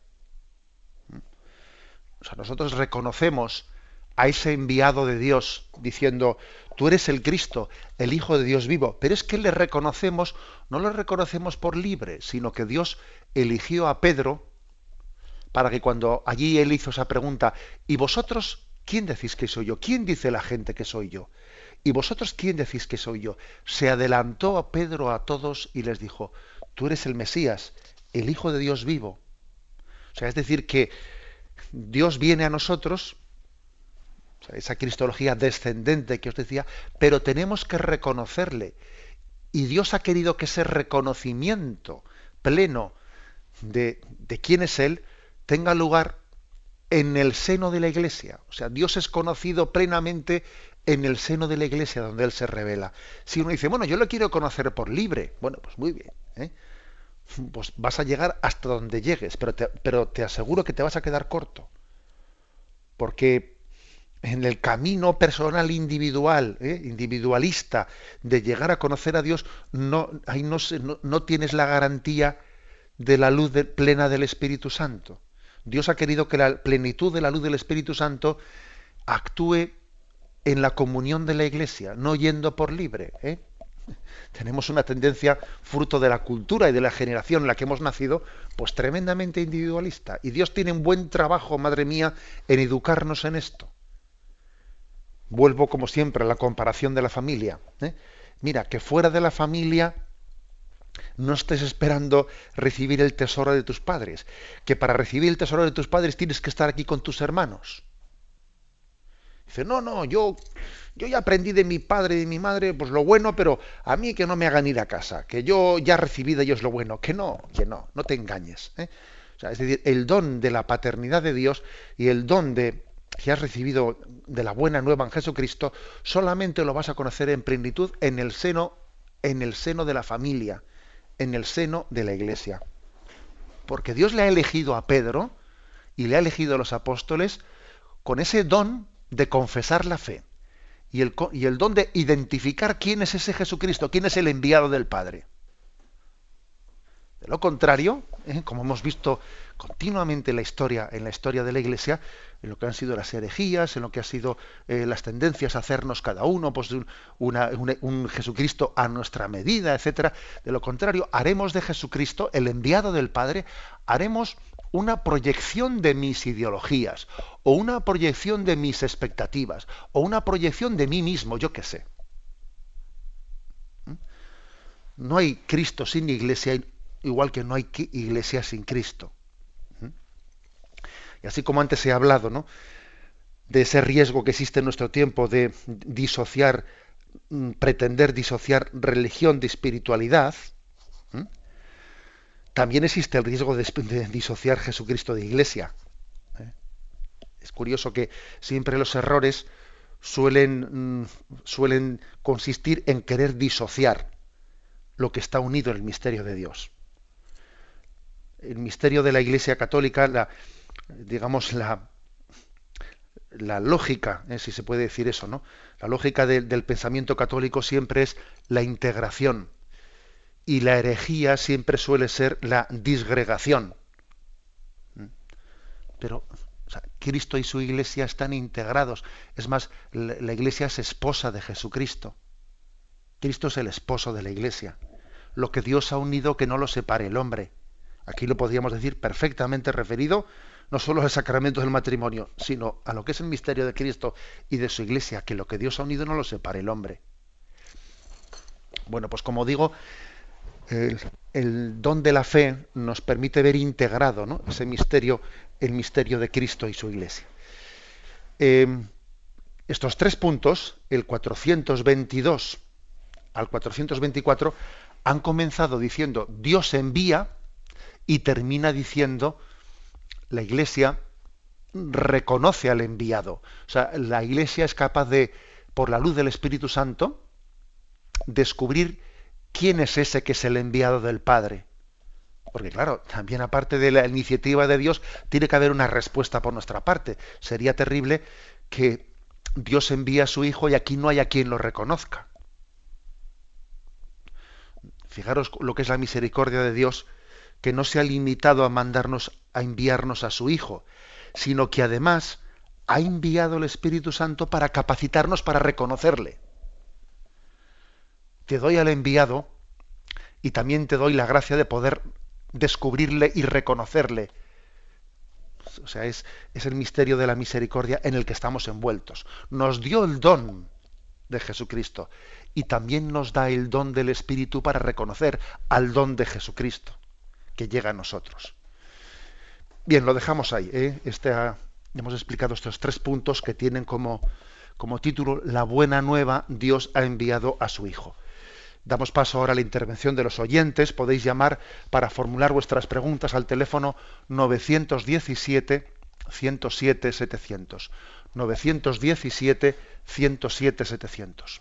O sea, nosotros reconocemos a ese enviado de Dios diciendo, tú eres el Cristo, el Hijo de Dios vivo, pero es que le reconocemos, no lo reconocemos por libre, sino que Dios eligió a Pedro para que cuando allí él hizo esa pregunta, ¿y vosotros quién decís que soy yo? ¿Quién dice la gente que soy yo? ¿Y vosotros quién decís que soy yo? Se adelantó a Pedro a todos y les dijo, tú eres el Mesías, el Hijo de Dios vivo. O sea, es decir, que Dios viene a nosotros, esa cristología descendente que os decía, pero tenemos que reconocerle. Y Dios ha querido que ese reconocimiento pleno de, de quién es Él tenga lugar en el seno de la iglesia. O sea, Dios es conocido plenamente en el seno de la iglesia donde Él se revela. Si uno dice, bueno, yo lo quiero conocer por libre, bueno, pues muy bien. ¿eh? Pues vas a llegar hasta donde llegues, pero te, pero te aseguro que te vas a quedar corto. Porque en el camino personal individual, ¿eh? individualista, de llegar a conocer a Dios, no, tienes la garantía de la luz plena del Espíritu Santo. Dios ha querido que la plenitud de la luz del Espíritu Santo actúe en la comunión de la Iglesia, no yendo por libre. ¿eh? Tenemos una tendencia, fruto de la cultura y de la generación en la que hemos nacido, pues tremendamente individualista. Y Dios tiene un buen trabajo, madre mía, en educarnos en esto. Vuelvo, como siempre, a la comparación de la familia. ¿eh? Mira, que fuera de la familia no estés esperando recibir el tesoro de tus padres, que para recibir el tesoro de tus padres tienes que estar aquí con tus hermanos. Dice, no, no, yo, yo ya aprendí de mi padre y de mi madre, pues lo bueno, pero a mí que no me hagan ir a casa, que yo ya recibí de ellos lo bueno, que no, que no, no te engañes. ¿eh? O sea, es decir, el don de la paternidad de Dios y el don de que has recibido de la buena nueva en Jesucristo, solamente lo vas a conocer en plenitud en el seno, en el seno de la familia, en el seno de la iglesia. Porque Dios le ha elegido a Pedro y le ha elegido a los apóstoles con ese don de confesar la fe y el, don de identificar quién es ese Jesucristo, quién es el enviado del Padre. De lo contrario, ¿eh? como hemos visto continuamente en la historia, en la historia de la Iglesia, en lo que han sido las herejías, en lo que han sido eh, las tendencias a hacernos cada uno pues, un, Jesucristo a nuestra medida, etcétera. De lo contrario, haremos de Jesucristo, el enviado del Padre, haremos una proyección de mis ideologías, o una proyección de mis expectativas, o una proyección de mí mismo, yo qué sé. ¿Mm? No hay Cristo sin iglesia, igual que no hay iglesia sin Cristo. Y así como antes he hablado, ¿no? de ese riesgo que existe en nuestro tiempo de disociar, mm, pretender disociar religión de espiritualidad, también existe el riesgo de, disociar Jesucristo de iglesia. ¿eh? Es curioso que siempre los errores suelen, mm, suelen consistir en querer disociar lo que está unido en el misterio de Dios. El misterio de la Iglesia Católica, la, digamos, la, la lógica, ¿eh? si se puede decir eso, ¿no? La lógica del pensamiento católico siempre es la integración y la herejía siempre suele ser la disgregación. ¿Mm? Pero Cristo y su iglesia están integrados. Es más, la, la iglesia es esposa de Jesucristo. Cristo es el esposo de la iglesia. Lo que Dios ha unido que no lo separe el hombre. Aquí lo podríamos decir perfectamente referido no solo al sacramento del matrimonio, sino a lo que es el misterio de Cristo y de su iglesia, que lo que Dios ha unido no lo separe el hombre. Bueno, pues como digo, el, don de la fe nos permite ver integrado ¿no? ese misterio, el misterio de Cristo y su iglesia. Eh, estos tres puntos, el 422 al 424, han comenzado diciendo Dios envía y termina diciendo la iglesia reconoce al enviado. O sea, la iglesia es capaz de, por la luz del Espíritu Santo, descubrir quién es ese que es el enviado del Padre. Porque claro, también aparte de la iniciativa de Dios, tiene que haber una respuesta por nuestra parte. Sería terrible que Dios envía a su Hijo y aquí no haya quien lo reconozca. Fijaros lo que es la misericordia de Dios, que no se ha limitado a mandarnos, a enviarnos a su Hijo, sino que además ha enviado el Espíritu Santo para capacitarnos para reconocerle. Te doy al enviado y también te doy la gracia de poder descubrirle y reconocerle. O sea, es, el misterio de la misericordia en el que estamos envueltos. Nos dio el don de Jesucristo y también nos da el don del Espíritu para reconocer al don de Jesucristo que llega a nosotros. Bien, lo dejamos ahí. ¿eh? Este hemos explicado estos tres puntos que tienen como, como título La buena nueva, Dios ha enviado a su Hijo. Damos paso ahora a la intervención de los oyentes. Podéis llamar para formular vuestras preguntas al teléfono 917 107 700. 917 107 700.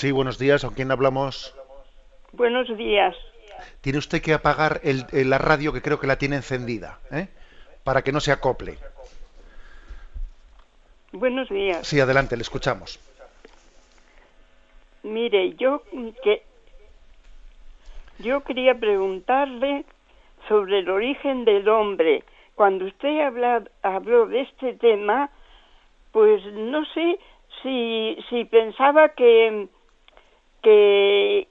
Sí, buenos días. ¿Con quién hablamos? Buenos días. Tiene usted que apagar el, la radio que creo que la tiene encendida, ¿eh? para que no se acople. Buenos días. Sí, adelante, le escuchamos. Mire, yo que yo quería preguntarle sobre el origen del hombre. Cuando usted habla, habló de este tema, pues no sé si, si pensaba que que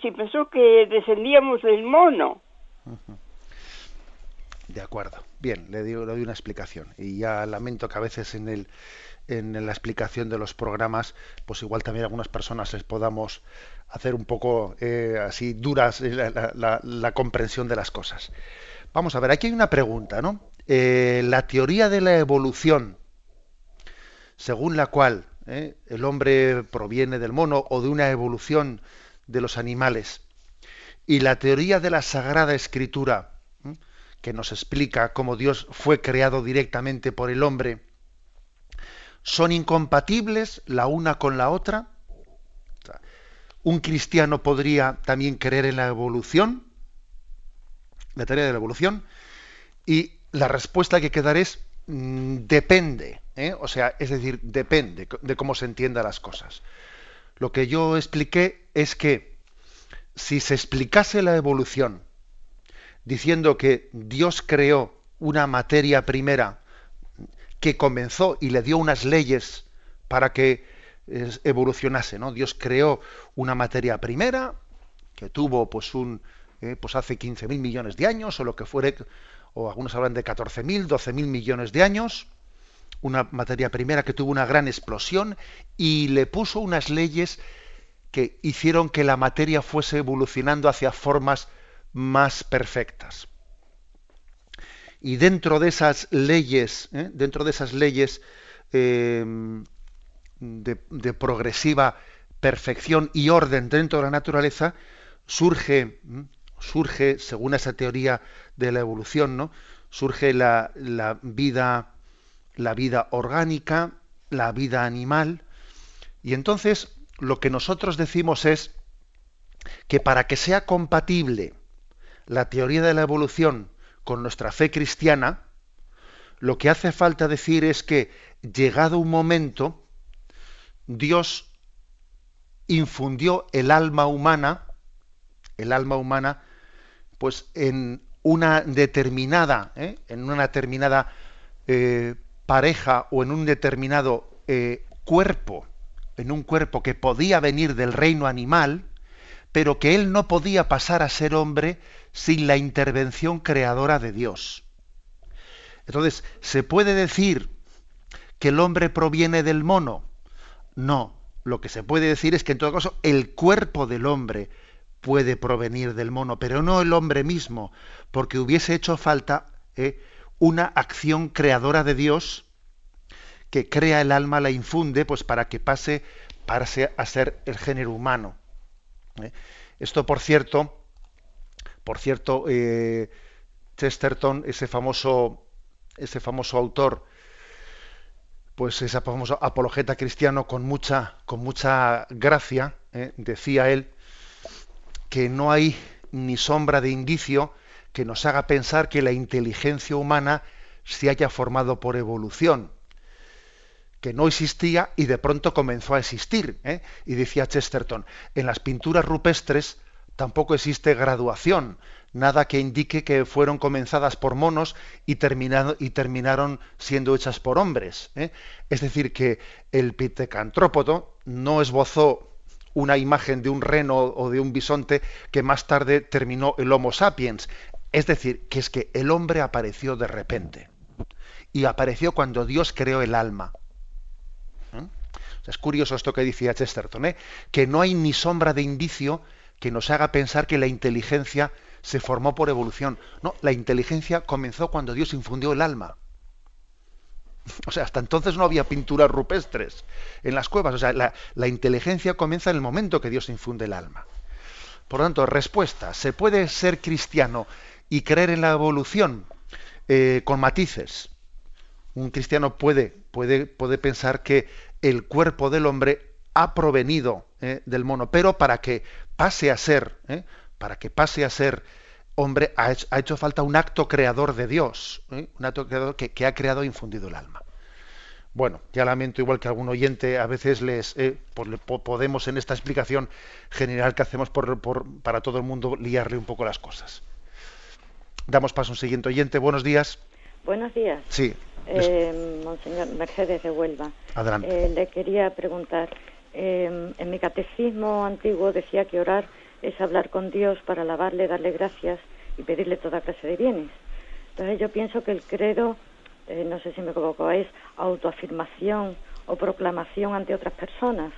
si pensó que descendíamos del mono. De acuerdo. Bien, le, doy una explicación. Y ya lamento que a veces en, el, en la explicación de los programas, pues igual también algunas personas les podamos hacer un poco eh, así duras la, la, comprensión de las cosas. Vamos a ver, aquí hay una pregunta, ¿no? Eh, la teoría de la evolución, según la cual ¿eh? el hombre proviene del mono o de una evolución de los animales. Y la teoría de la Sagrada Escritura, que nos explica cómo Dios fue creado directamente por el hombre, ¿son incompatibles la una con la otra? ¿Un cristiano podría también creer en la evolución? La teoría de la evolución. Y la respuesta que quedar es mm, depende. ¿eh? O sea, es decir, depende de cómo se entiendan las cosas. Lo que yo expliqué es que si se explicase la evolución diciendo que Dios creó una materia primera que comenzó y le dio unas leyes para que evolucionase, ¿no? Dios creó una materia primera que tuvo pues un eh, pues hace 15.000 millones de años o lo que fuere o algunos hablan de 14.000, 12.000 millones de años, una materia primera que tuvo una gran explosión y le puso unas leyes que hicieron que la materia fuese evolucionando hacia formas más perfectas. Y dentro de esas leyes, ¿eh? dentro de esas leyes eh, de, progresiva perfección y orden dentro de la naturaleza, surge, surge, según esa teoría de la evolución, ¿no? surge la, vida, la vida orgánica, la vida animal, y entonces lo que nosotros decimos es que para que sea compatible la teoría de la evolución con nuestra fe cristiana, lo que hace falta decir es que, llegado un momento, Dios infundió el alma humana, el alma humana, pues en una determinada, ¿eh? en una determinada eh, pareja o en un determinado eh, cuerpo en un cuerpo que podía venir del reino animal, pero que él no podía pasar a ser hombre sin la intervención creadora de Dios. Entonces, ¿se puede decir que el hombre proviene del mono? No, lo que se puede decir es que en todo caso el cuerpo del hombre puede provenir del mono, pero no el hombre mismo, porque hubiese hecho falta eh, una acción creadora de Dios que crea el alma, la infunde, pues para que pase, a ser el género humano. ¿eh? Esto, por cierto, por cierto, eh, Chesterton, ese famoso, ese famoso autor, pues ese famoso apologeta cristiano con mucha, con mucha gracia, ¿eh? decía él que no hay ni sombra de indicio que nos haga pensar que la inteligencia humana se haya formado por evolución que no existía y de pronto comenzó a existir. ¿eh? Y decía Chesterton, en las pinturas rupestres tampoco existe graduación, nada que indique que fueron comenzadas por monos y, y terminaron siendo hechas por hombres. ¿eh? Es decir, que el pitecantrópodo no esbozó una imagen de un reno o de un bisonte que más tarde terminó el Homo sapiens. Es decir, que es que el hombre apareció de repente. Y apareció cuando Dios creó el alma es curioso esto que decía Chesterton, ¿eh? que no hay ni sombra de indicio que nos haga pensar que la inteligencia se formó por evolución. No, la inteligencia comenzó cuando Dios infundió el alma. O sea, hasta entonces no había pinturas rupestres en las cuevas. O sea, la, inteligencia comienza en el momento que Dios infunde el alma. Por lo tanto, respuesta, ¿se puede ser cristiano y creer en la evolución eh, con matices? Un cristiano puede, puede, puede pensar que el cuerpo del hombre ha provenido eh, del mono, pero para que pase a ser, eh, para que pase a ser hombre, ha hecho, falta un acto creador de Dios, eh, un acto creador que, ha creado e infundido el alma. Bueno, ya lamento igual que algún oyente, a veces les podemos en esta explicación general que hacemos por, para todo el mundo liarle un poco las cosas. Damos paso a un siguiente oyente. Buenos días. Buenos días. Sí. Eh, Monseñor Mercedes de Huelva. Adelante. Eh, le quería preguntar, en mi catecismo antiguo decía que orar es hablar con Dios para alabarle, darle gracias y pedirle toda clase de bienes. Entonces yo pienso que el credo, eh, no sé si me equivoco, es autoafirmación o proclamación ante otras personas.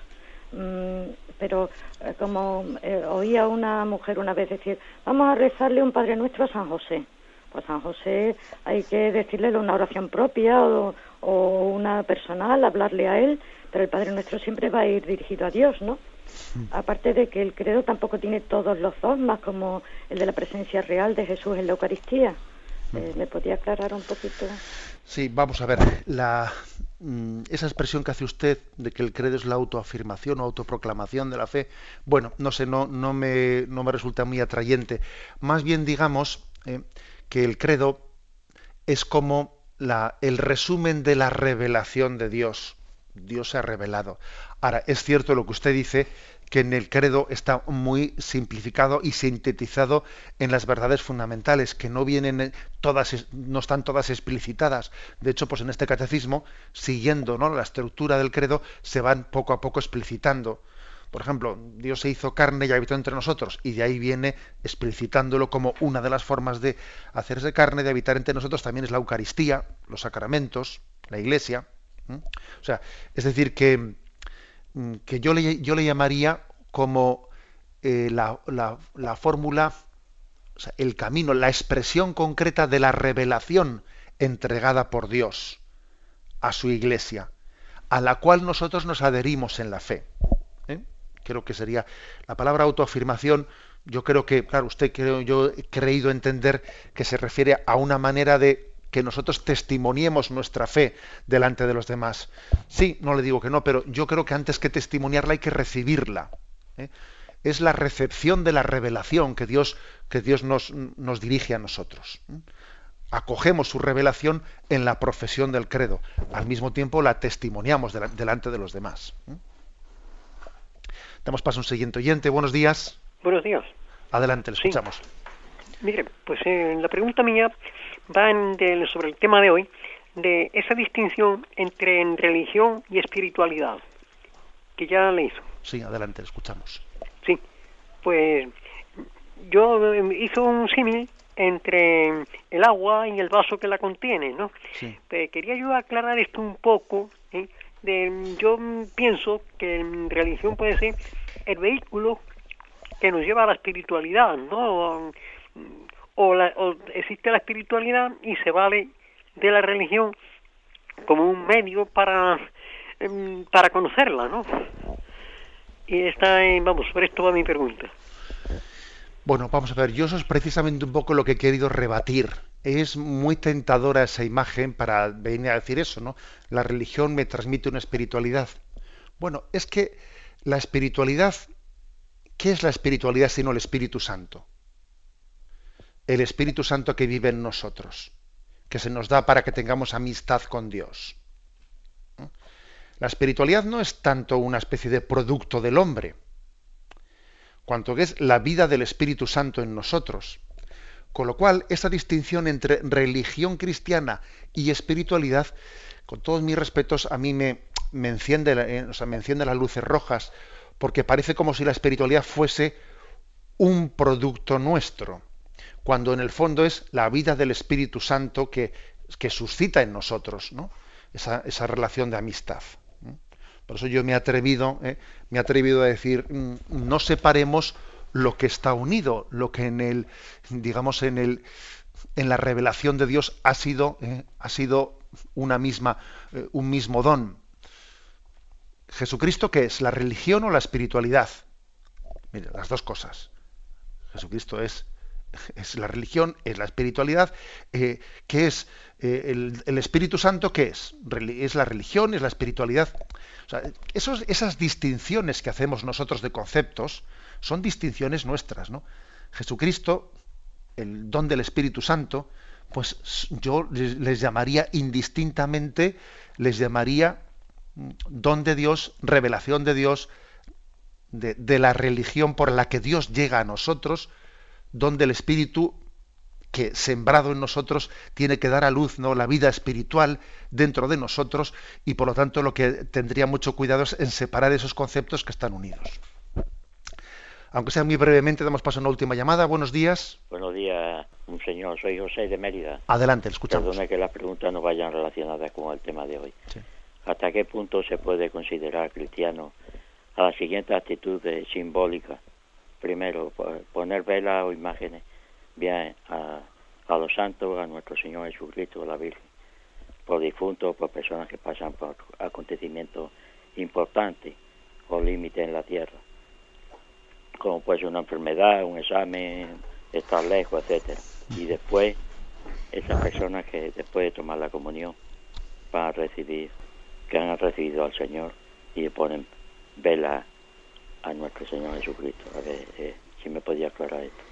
Mm, pero eh, como oía una mujer una vez decir, vamos a rezarle un Padre Nuestro a San José pues San José hay que decirle una oración propia o, una personal, hablarle a él, pero el Padre Nuestro siempre va a ir dirigido a Dios, ¿no? Aparte de que el credo tampoco tiene todos los dogmas, como el de la presencia real de Jesús en la Eucaristía. Eh, ¿Me podía aclarar un poquito? Sí, vamos a ver. La, mm, esa expresión que hace usted de que el credo es la autoafirmación o autoproclamación de la fe, bueno, no sé, no, no, me, no me resulta muy atrayente. Más bien, digamos, eh, que el credo es como la, el resumen de la revelación de Dios. Dios se ha revelado. Ahora, es cierto lo que usted dice, que en el credo está muy simplificado y sintetizado en las verdades fundamentales, que no vienen todas, no están todas explicitadas. De hecho, pues en este catecismo, siguiendo ¿no? la estructura del credo, se van poco a poco explicitando. por ejemplo, Dios se hizo carne y habitó entre nosotros, y de ahí viene explicitándolo como una de las formas de hacerse carne, de habitar entre nosotros, también es la Eucaristía, los sacramentos, la Iglesia. O sea, es decir, que, mm, que yo, le, yo le llamaría como eh, la, la, fórmula, el camino, la expresión concreta de la revelación entregada por Dios a su Iglesia, a la cual nosotros nos adherimos en la fe. ¿eh? Creo que sería la palabra autoafirmación. Yo creo que, claro, usted creo, yo he creído entender que se refiere a una manera de que nosotros testimoniemos nuestra fe delante de los demás. Sí, no le digo que no, pero yo creo que antes que testimoniarla hay que recibirla. ¿eh? Es la recepción de la revelación que Dios, que Dios nos, nos dirige a nosotros. ¿eh? Acogemos su revelación en la profesión del credo. Al mismo tiempo la testimoniamos delante de los demás. ¿eh? Damos paso a un siguiente oyente. Buenos días. Buenos días. Adelante, le escuchamos. Mire, pues la pregunta mía va sobre el tema de hoy, de esa distinción entre religión y espiritualidad, que ya le hizo. Sí, adelante, escuchamos. Sí, pues yo hizo un símil entre el agua y el vaso que la contiene, ¿no? Sí. quería yo aclarar esto un poco. ¿eh? De, yo pienso que religión puede ser el vehículo que nos lleva a la espiritualidad, ¿no? O, existe la espiritualidad y se vale de la religión como un medio para em, para conocerla, ¿no? Y está, vamos, sobre esto va mi pregunta. Bueno, vamos a ver, yo eso es precisamente un poco lo que he querido rebatir. Es muy tentadora esa imagen para venir a decir eso, ¿no? La religión me transmite una espiritualidad. Bueno, es que la espiritualidad, ¿qué es la espiritualidad sino el Espíritu Santo? El Espíritu Santo que vive en nosotros, que se nos da para que tengamos amistad con Dios. La espiritualidad no es tanto una especie de producto del hombre, cuanto que es la vida del Espíritu Santo en nosotros. Con lo cual, esa distinción entre religión cristiana y espiritualidad, con todos mis respetos, a mí me, me enciende, eh, me enciende las luces rojas, porque parece como si la espiritualidad fuese un producto nuestro cuando en el fondo es la vida del Espíritu Santo que, suscita en nosotros ¿no? esa, relación de amistad. Por eso yo me he atrevido, ¿eh? a decir, mm, no separemos lo que está unido, lo que en el, digamos, en el, en la revelación de Dios ha sido, ¿eh? ha sido una misma, eh, un mismo don. Jesucristo, ¿qué es? ¿La religión o la espiritualidad? Mire, las dos cosas. Jesucristo es es la religión, es la espiritualidad, eh, ¿qué es eh, el, Espíritu Santo, ¿qué es? Es la religión, es la espiritualidad. esas distinciones que hacemos nosotros de conceptos son distinciones nuestras, ¿no? Jesucristo, el don del Espíritu Santo, pues yo les, llamaría indistintamente, les llamaría mm, don de Dios, revelación de Dios, de, de la religión por la que Dios llega a nosotros, donde el Espíritu que sembrado en nosotros tiene que dar a luz ¿no? la vida espiritual dentro de nosotros y por lo tanto lo que tendría mucho cuidado es en separar esos conceptos que están unidos. Aunque sea muy brevemente, damos paso a una última llamada. Buenos días. Buenos días, un señor. Soy José de Mérida. Adelante, escuchamos. Perdone que las preguntas no vayan relacionadas con el tema de hoy. ¿Hasta qué punto se puede considerar cristiano a la siguiente actitud simbólica primero poner velas o imágenes bien a, los santos, a nuestro Señor Jesucristo, a la Virgen, por difuntos, por personas que pasan por acontecimientos importantes o límites en la tierra, como puede ser una enfermedad, un examen, estar lejos, etcétera. Y después, esas personas que después de tomar la comunión van a recibir, que han recibido al Señor y ponen velas a nuestro Señor Jesucristo. A ver eh, si me podía aclarar esto.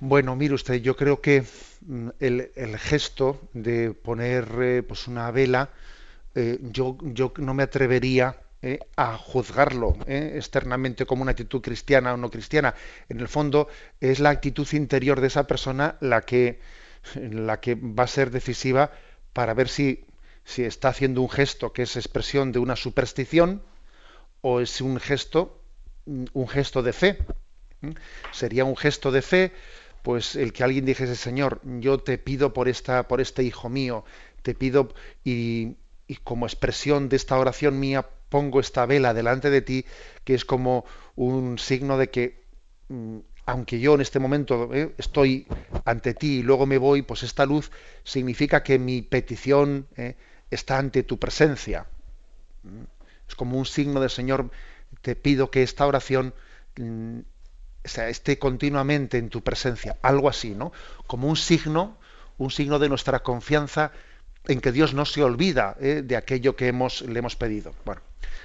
Bueno, mire usted, yo creo que mm, el, gesto de poner eh, pues una vela, eh, yo, no me atrevería a juzgarlo externamente como una actitud cristiana o no cristiana. En el fondo es la actitud interior de esa persona la que, la que va a ser decisiva para ver si, si está haciendo un gesto que es expresión de una superstición o es un gesto un gesto de fe. Sería un gesto de fe, pues el que alguien dijese, Señor, yo te pido por esta, por este hijo mío, te pido y, y como expresión de esta oración mía pongo esta vela delante de ti, que es como un signo de que mm, aunque yo en este momento eh, estoy ante ti y luego me voy, pues esta luz significa que mi petición eh, está ante tu presencia. Es como un signo del Señor, te pido que esta oración mm, esté continuamente en tu presencia, algo así, ¿no? Como un signo, un signo de nuestra confianza en que Dios no se olvida eh, de aquello que hemos, le hemos pedido. Bueno,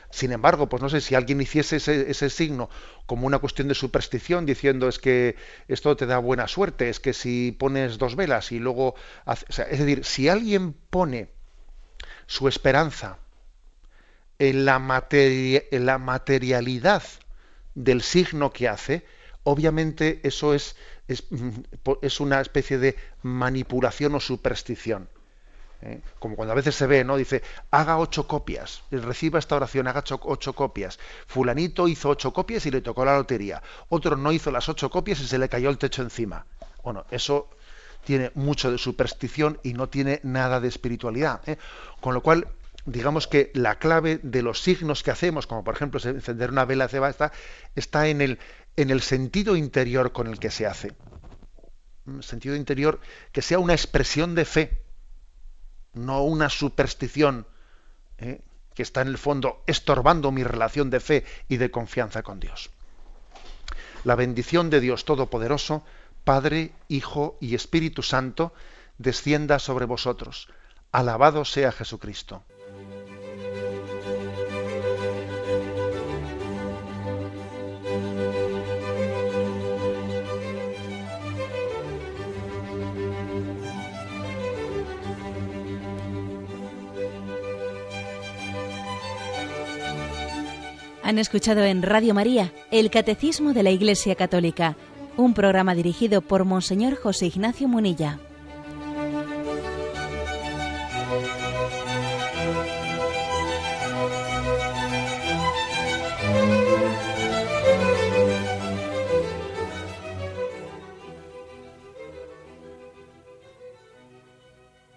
sin embargo, pues no sé si alguien hiciese ese, signo como una cuestión de superstición, diciendo es que esto te da buena suerte, es que si pones dos velas y luego... es decir, si alguien pone su esperanza la, en la materialidad del signo que hace, obviamente eso es, es, es una especie de manipulación o superstición. ¿eh? como cuando a veces se ve, ¿no? Dice, haga ocho copias, reciba esta oración, haga ocho, copias. Fulanito hizo ocho copias y le tocó la lotería. Otro no hizo las ocho copias y se le cayó el techo encima. Bueno, eso tiene mucho de superstición y no tiene nada de espiritualidad. ¿eh? Con lo cual, digamos que la clave de los signos que hacemos, como por ejemplo encender una vela ceba, está, está en, el, en el sentido interior con el que se hace. Un sentido interior que sea una expresión de fe no una superstición ¿eh? que está en el fondo estorbando mi relación de fe y de confianza con Dios. La bendición de Dios Todopoderoso, Padre, Hijo y Espíritu Santo, descienda sobre vosotros. Alabado sea Jesucristo. Han escuchado en Radio María el Catecismo de la Iglesia Católica, un programa dirigido por Monseñor José Ignacio Munilla.